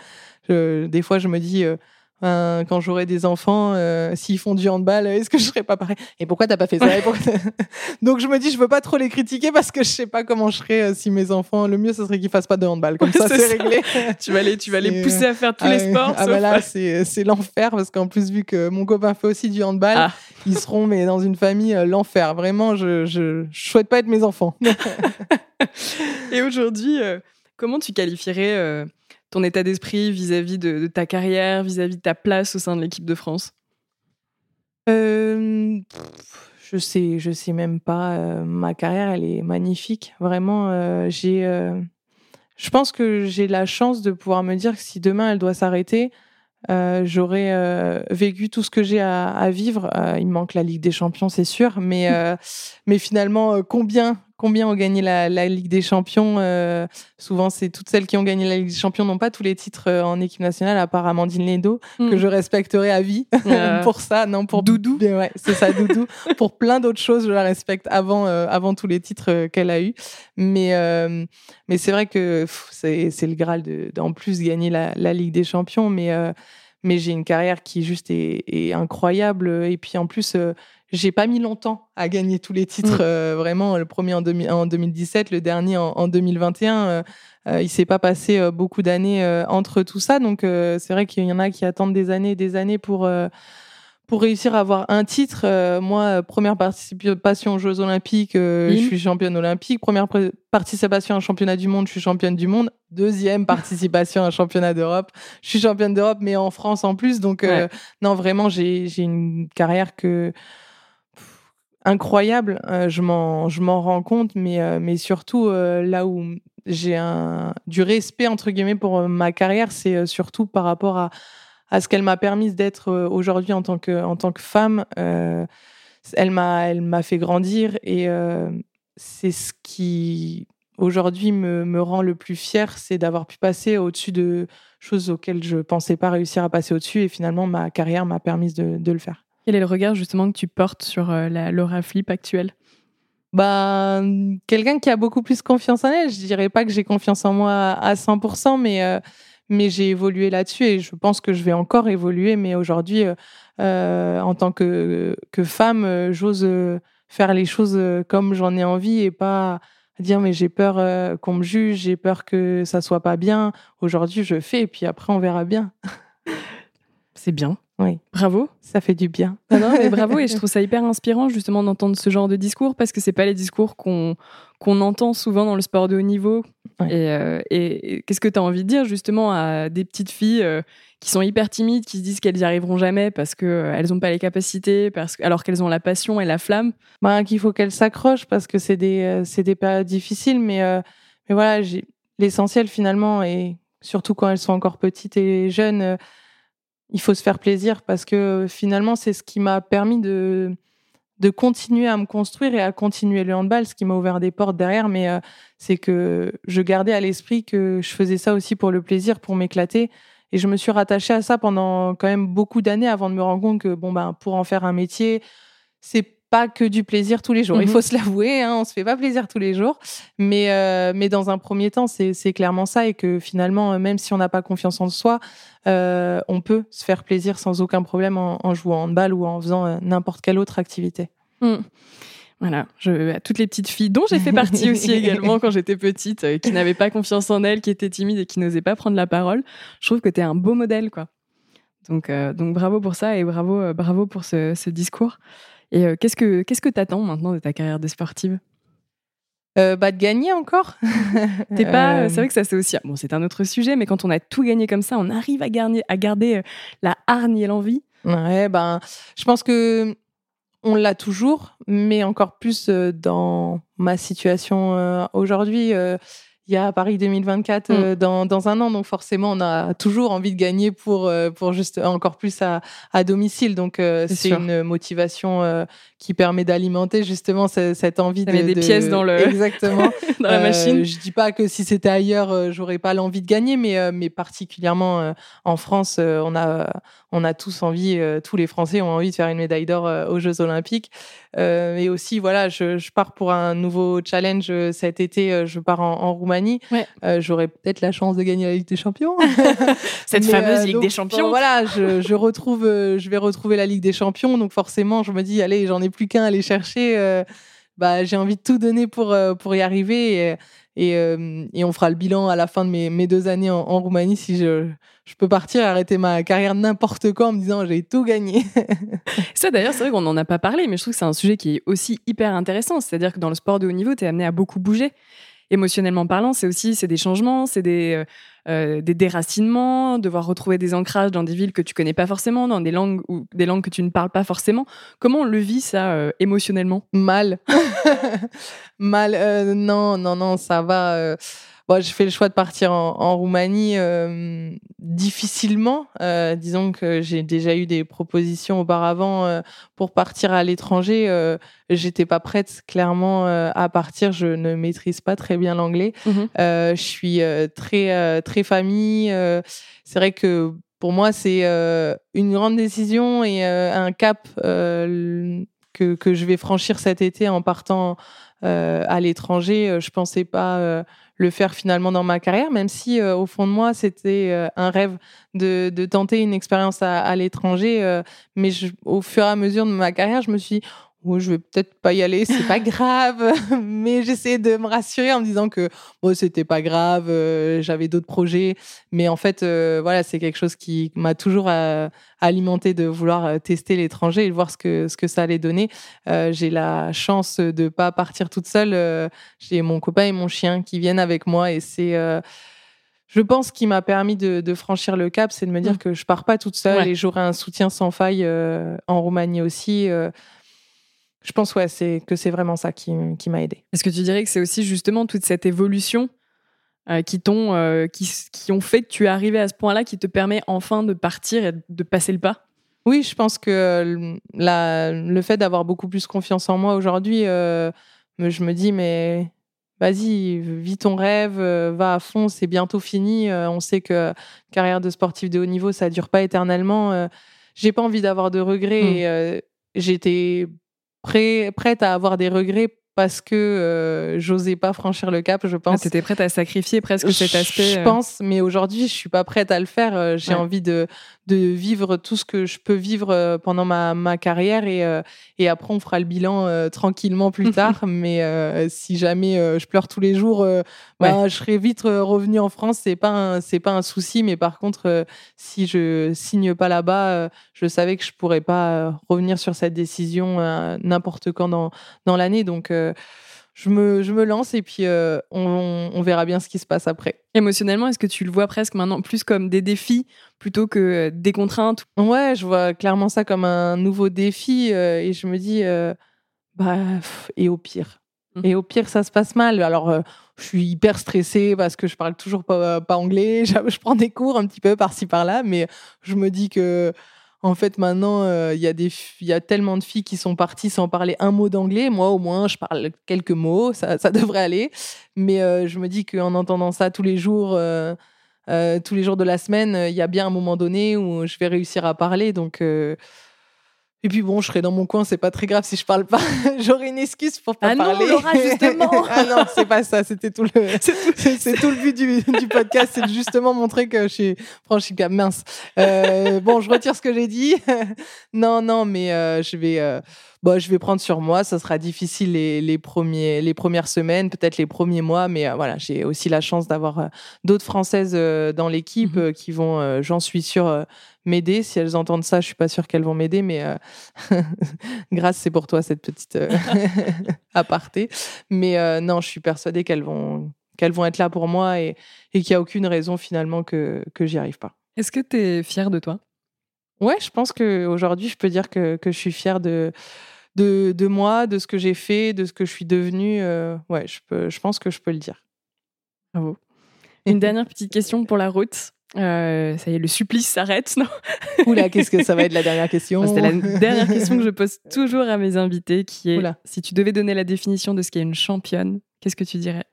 des fois, je me dis, euh, quand j'aurai des enfants, s'ils font du handball, est-ce que je serai pas pareil? Et pourquoi t'as pas fait ça? [laughs] Donc je me dis, je veux pas trop les critiquer parce que je sais pas comment je serais si mes enfants. Le mieux, ce serait qu'ils fassent pas de handball. Comme ça, c'est réglé. [laughs] tu vas les, tu vas les pousser à faire tous les sports. Ah bah là, c'est l'enfer parce qu'en plus, vu que mon copain fait aussi du handball, ah. ils seront mais dans une famille l'enfer. Vraiment, je, je, je souhaite pas être mes enfants. [laughs] Et aujourd'hui, comment tu qualifierais ton état d'esprit vis-à-vis de, ta carrière, vis-à-vis de ta place au sein de l'équipe de France? Euh, Je sais, je sais même pas. Euh, ma carrière, elle est magnifique. Vraiment, euh, j'ai. je pense que j'ai la chance de pouvoir me dire que si demain elle doit s'arrêter, j'aurais vécu tout ce que j'ai à, à, vivre. il me manque la Ligue des Champions, c'est sûr, mais [laughs] mais finalement, combien combien ont gagné la, Ligue des Champions. Euh, souvent, c'est toutes celles qui ont gagné la Ligue des Champions n'ont pas tous les titres euh, en équipe nationale, à part Amandine Ledo, que mm. je respecterai à vie [laughs] pour ça. Non, pour Doudou. Ouais, c'est ça, Doudou. [laughs] pour plein d'autres choses, je la respecte avant, euh, avant tous les titres qu'elle a eu. Mais, mais c'est vrai que c'est le Graal d'en plus gagner la, la, Ligue des Champions. Mais mais j'ai une carrière qui juste est, est, incroyable et puis en plus j'ai pas mis longtemps à gagner tous les titres. Mm. Euh, vraiment, le premier en, en, 2017, le dernier en, 2021. Euh, euh, il s'est pas passé beaucoup d'années entre tout ça. Donc, c'est vrai qu'il y en a qui attendent des années et des années pour pour réussir à avoir un titre, moi, première participation aux Jeux Olympiques, je suis championne olympique. Première participation à un championnat du monde, je suis championne du monde. Deuxième participation à un championnat d'Europe, je suis championne d'Europe, mais en France en plus. Donc, non, vraiment, j'ai une carrière que incroyable. Euh, je m'en rends compte, mais euh, mais surtout euh, là où j'ai du respect entre guillemets pour ma carrière, c'est surtout par rapport à à ce qu'elle m'a permis d'être aujourd'hui en tant que en tant que femme. elle m'a elle m'a fait grandir et c'est ce qui aujourd'hui me, me, rend le plus fier, c'est d'avoir pu passer au-dessus de choses auxquelles je pensais pas réussir à passer au-dessus et finalement ma carrière m'a permis de, de, le faire. Quel est le regard justement que tu portes sur la Laura Flip actuelle? Bah, quelqu'un qui a beaucoup plus confiance en elle. Je dirais pas que j'ai confiance en moi à 100%, mais, euh, mais j'ai évolué là-dessus et je pense que je vais encore évoluer. Mais aujourd'hui, euh, euh en tant que, que femme, euh, j'ose faire les choses comme j'en ai envie et pas dire mais j'ai peur qu'on me juge, j'ai peur que ça soit pas bien. Aujourd'hui, je fais et puis après, on verra bien. C'est bien. Oui. Bravo. Ça fait du bien. non, mais bravo. Et je trouve ça hyper inspirant, justement, d'entendre ce genre de discours parce que c'est pas les discours qu'on qu'on entend souvent dans le sport de haut niveau. Euh, et, qu'est-ce que tu as envie de dire, justement, à des petites filles euh, qui sont hyper timides, qui se disent qu'elles n'y arriveront jamais parce qu'elles euh, n'ont pas les capacités, parce que, alors qu'elles ont la passion et la flamme? Bah, Qu'il faut qu'elles s'accrochent parce que c'est des, des périodes difficiles. Mais, mais voilà, l'essentiel, finalement, et surtout quand elles sont encore petites et jeunes, il faut se faire plaisir parce que finalement, c'est ce qui m'a permis de, de continuer à me construire et à continuer le handball, ce qui m'a ouvert des portes derrière. Mais euh, c'est que je gardais à l'esprit que je faisais ça aussi pour le plaisir, pour m'éclater. Et je me suis rattachée à ça pendant quand même beaucoup d'années avant de me rendre compte que bon ben pour en faire un métier, c'est pas que du plaisir tous les jours. Il mhm. faut se l'avouer, hein, on se fait pas plaisir tous les jours. Mais, euh, mais dans un premier temps, c'est clairement ça. Et que finalement, euh, même si on n'a pas confiance en soi, euh, on peut se faire plaisir sans aucun problème en, en jouant en handball ou en faisant n'importe quelle autre activité. Mm. Voilà, je, à toutes les petites filles dont j'ai fait partie aussi [laughs] également quand j'étais petite, qui n'avaient pas confiance en elles, qui étaient timides et qui n'osaient pas prendre la parole, je trouve que tu es un beau modèle. quoi. Donc, donc bravo pour ça et bravo, bravo pour ce, ce discours. Et euh, qu'est-ce que qu'est-ce que t'attends maintenant de ta carrière de sportive? Euh, bah, de gagner encore. [laughs] T'es pas. C'est vrai que ça c'est aussi. Bon, c'est un autre sujet, mais quand on a tout gagné comme ça, on arrive à garder, à garder euh, la hargne et l'envie. Ouais, ben, je pense que on l'a toujours, mais encore plus dans ma situation aujourd'hui il y a Paris 2024 mm. euh, dans, dans, un an, donc forcément on a toujours envie de gagner pour euh, pour juste encore plus à, à domicile. Donc euh, c'est une motivation qui permet d'alimenter justement cette, envie de, des pièces dans le [laughs] [laughs] exactement dans la machine. Je dis pas que si c'était ailleurs j'aurais pas l'envie de gagner, mais mais particulièrement en France on a on a tous envie, tous les Français ont envie de faire une médaille d'or aux Jeux Olympiques. et aussi voilà, je, je, pars pour un nouveau challenge cet été. Je pars en, en Roumanie euh, j'aurais peut-être la chance de gagner la Ligue des Champions. [laughs] Cette fameuse euh, Ligue des Champions. voilà, je, retrouve, euh, je vais retrouver la Ligue des Champions. Donc forcément, je me dis, allez, j'en ai plus qu'un à aller chercher. bah, j'ai envie de tout donner pour, pour y arriver. Et, et, on fera le bilan à la fin de mes, deux années en, Roumanie si je, je, peux partir et arrêter ma carrière n'importe quoi en me disant j'ai tout gagné. [laughs] Ça d'ailleurs, c'est vrai qu'on n'en a pas parlé, mais je trouve que c'est un sujet qui est aussi hyper intéressant. C'est-à-dire que dans le sport de haut niveau, tu es amené à beaucoup bouger émotionnellement parlant, c'est aussi c'est des changements, c'est des, euh, euh, déracinements, devoir retrouver des ancrages dans des villes que tu connais pas forcément, dans des langues ou des langues que tu ne parles pas forcément. Comment on le vit ça euh, émotionnellement? Mal, [laughs] mal. non, non, non, ça va j'ai fait le choix de partir en, Roumanie euh, difficilement. Euh, disons que j'ai déjà eu des propositions auparavant euh, pour partir à l'étranger. J'étais pas prête clairement à partir. Je ne maîtrise pas très bien l'anglais. Mhm. je suis très très famille. c'est vrai que pour moi c'est une grande décision et un cap que que je vais franchir cet été en partant à l'étranger. Je pensais pas le faire finalement dans ma carrière, même si euh, au fond de moi c'était euh, un rêve de, tenter une expérience à, l'étranger. Euh, mais au fur et à mesure de ma carrière, je me suis oh, je vais peut-être pas y aller, c'est pas [laughs] grave. mais j'essaie de me rassurer en me disant que bon, c'était pas grave, euh, j'avais d'autres projets. Mais en fait, euh, voilà, c'est quelque chose qui m'a toujours euh, alimenté de vouloir tester l'étranger et voir ce que ce que ça allait donner. j'ai la chance de pas partir toute seule. j'ai mon copain et mon chien qui viennent avec moi et c'est je pense qu'il m'a permis de, de, franchir le cap, c'est de me dire mmh. que je pars pas toute seule et j'aurai un soutien sans faille en Roumanie aussi. Je pense ouais, c'est que c'est vraiment ça qui, qui m'a aidé. Est-ce que tu dirais que c'est aussi justement toute cette évolution qui, t'ont, qui, qui ont fait que tu es arrivé à ce point-là, qui te permet enfin de partir et de passer le pas? Oui, je pense que la, le fait d'avoir beaucoup plus confiance en moi aujourd'hui, je me dis, mais vas-y, vis ton rêve, va à fond, c'est bientôt fini. on sait que carrière de sportif de haut niveau, ça dure pas éternellement. j'ai pas envie d'avoir de regrets. Mmh. J'étais prête à avoir des regrets parce que euh, j'osais pas franchir le cap, je pense. tu étais prête à sacrifier presque cet aspect. Je euh. pense, mais aujourd'hui, je suis pas prête à le faire. Euh, j'ai envie de, de vivre tout ce que je peux vivre pendant ma, ma carrière et, et après, on fera le bilan tranquillement plus [laughs] tard. mais si jamais je pleure tous les jours, bah, je serai vite revenu en France. C'est pas c'est pas un souci, mais par contre, si je signe pas là-bas, je savais que je pourrais pas revenir sur cette décision n'importe quand dans, dans l'année. Donc je me, je me lance et puis euh, on, verra bien ce qui se passe après. Émotionnellement, est-ce que tu le vois presque maintenant plus comme des défis plutôt que euh, des contraintes Ouais, je vois clairement ça comme un nouveau défi euh, et je me dis, bah, et au pire mmh. Et au pire, ça se passe mal. Alors, je suis hyper stressée parce que je parle toujours pas, pas anglais. [laughs] Je prends des cours un petit peu par-ci par-là, mais je me dis que en fait, maintenant, euh, il y, a y a tellement de filles qui sont parties sans parler un mot d'anglais. Moi, au moins, je parle quelques mots, ça, [laughs] devrait aller. Mais euh, je me dis qu'en entendant ça tous les jours, euh, tous les jours de la semaine, il y a bien un moment donné où je vais réussir à parler. Donc, et puis bon, je serai dans mon coin, c'est pas très grave si je parle pas. [laughs] J'aurai une excuse pour pas ah parler. Non, Laura, justement. [laughs] ah non, c'est pas ça. C'était tout le, [laughs] c'est tout, le but du, du podcast, c'est justement montrer que je suis franchi cap mince. Euh, bon, je retire ce que j'ai dit. non, non, mais euh, je vais. Euh, bon, je vais prendre sur moi. Ça sera difficile les, les, premiers, les premières semaines, peut-être les premiers mois, mais euh, voilà, j'ai aussi la chance d'avoir euh, d'autres Françaises dans l'équipe mmh qui vont, j'en suis sûre, m'aider. Si elles entendent ça, je suis pas sûre qu'elles vont m'aider, mais euh, [laughs] grâce, c'est pour toi cette petite euh, [laughs] [laughs] aparté. Mais euh, non, je suis persuadée qu'elles vont qu'elles vont être là pour moi et, et qu'il n'y a aucune raison finalement que, que j'y arrive pas. Est-ce que tu es fière de toi? Ouais, je pense qu'aujourd'hui, je peux dire que, que je suis fière de, de, de, moi, de ce que j'ai fait, de ce que je suis devenue. ouais, je, peux, je pense que je peux le dire. Bravo. Une [laughs] dernière petite question pour la route. Euh, ça y est, le supplice s'arrête, non? [laughs] Oula, qu'est-ce que ça va être la dernière question? C'est la dernière question que je pose [laughs] toujours à mes invités, qui est si tu devais donner la définition de ce qu'est une championne, qu'est-ce que tu dirais?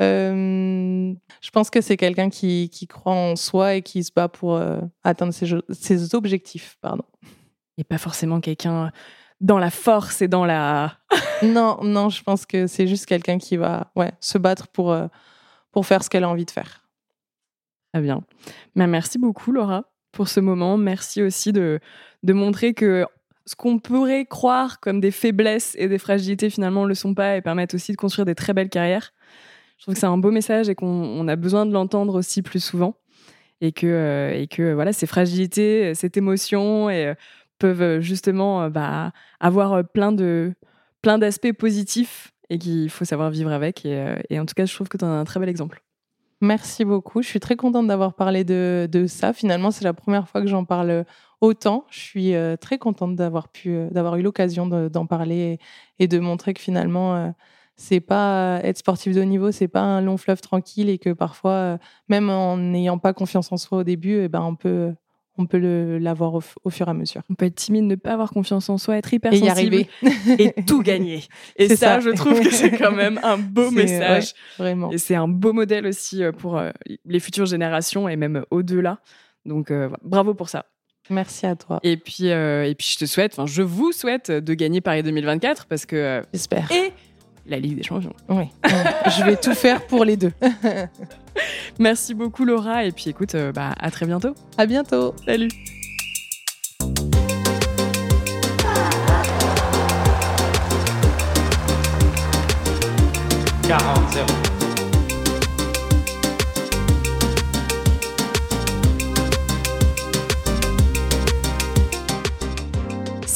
Euh, Je pense que c'est quelqu'un qui, qui, croit en soi et qui se bat pour euh, atteindre ses, ses, objectifs, pardon. Et pas forcément quelqu'un dans la force et dans la. [laughs] non, non, je pense que c'est juste quelqu'un qui va, ouais, se battre pour pour faire ce qu'elle a envie de faire. Très bien. Mais merci beaucoup, Laura, pour ce moment. Merci aussi de, de montrer que ce qu'on pourrait croire comme des faiblesses et des fragilités, finalement, ne le sont pas et permettent aussi de construire des très belles carrières. Je trouve que c'est un beau message et qu'on a besoin de l'entendre aussi plus souvent. Et que, euh, et que voilà, ces fragilités, cette émotion et, euh, peuvent justement euh, bah, avoir plein de plein d'aspects positifs et qu'il faut savoir vivre avec. Et, en tout cas, je trouve que tu en as un très bel exemple. Merci beaucoup. Je suis très contente d'avoir parlé de, ça. Finalement, c'est la première fois que j'en parle autant. Je suis euh, très contente d'avoir pu, euh, d'avoir eu l'occasion d'en parler et, de montrer que finalement, euh, c'est pas être sportif de haut niveau, c'est pas un long fleuve tranquille et que parfois, même en n'ayant pas confiance en soi au début, eh ben on peut on peut l'avoir au, au, fur et à mesure. On peut être timide, ne pas avoir confiance en soi, être hyper et y arriver [laughs] et tout gagner. [laughs] Et ça, ça, je trouve que c'est quand même un [laughs] beau message. vraiment. Et c'est un beau modèle aussi euh, pour euh, les futures générations et même au-delà. Donc euh, bravo pour ça. Merci à toi. Et puis, et puis je te souhaite, enfin je vous souhaite de gagner Paris 2024 parce que. J'espère. Et la Ligue des Champions. Oui. [laughs] je vais tout faire pour les deux. [laughs] Merci beaucoup Laura et puis écoute, euh, bah, à très bientôt. À bientôt. Salut.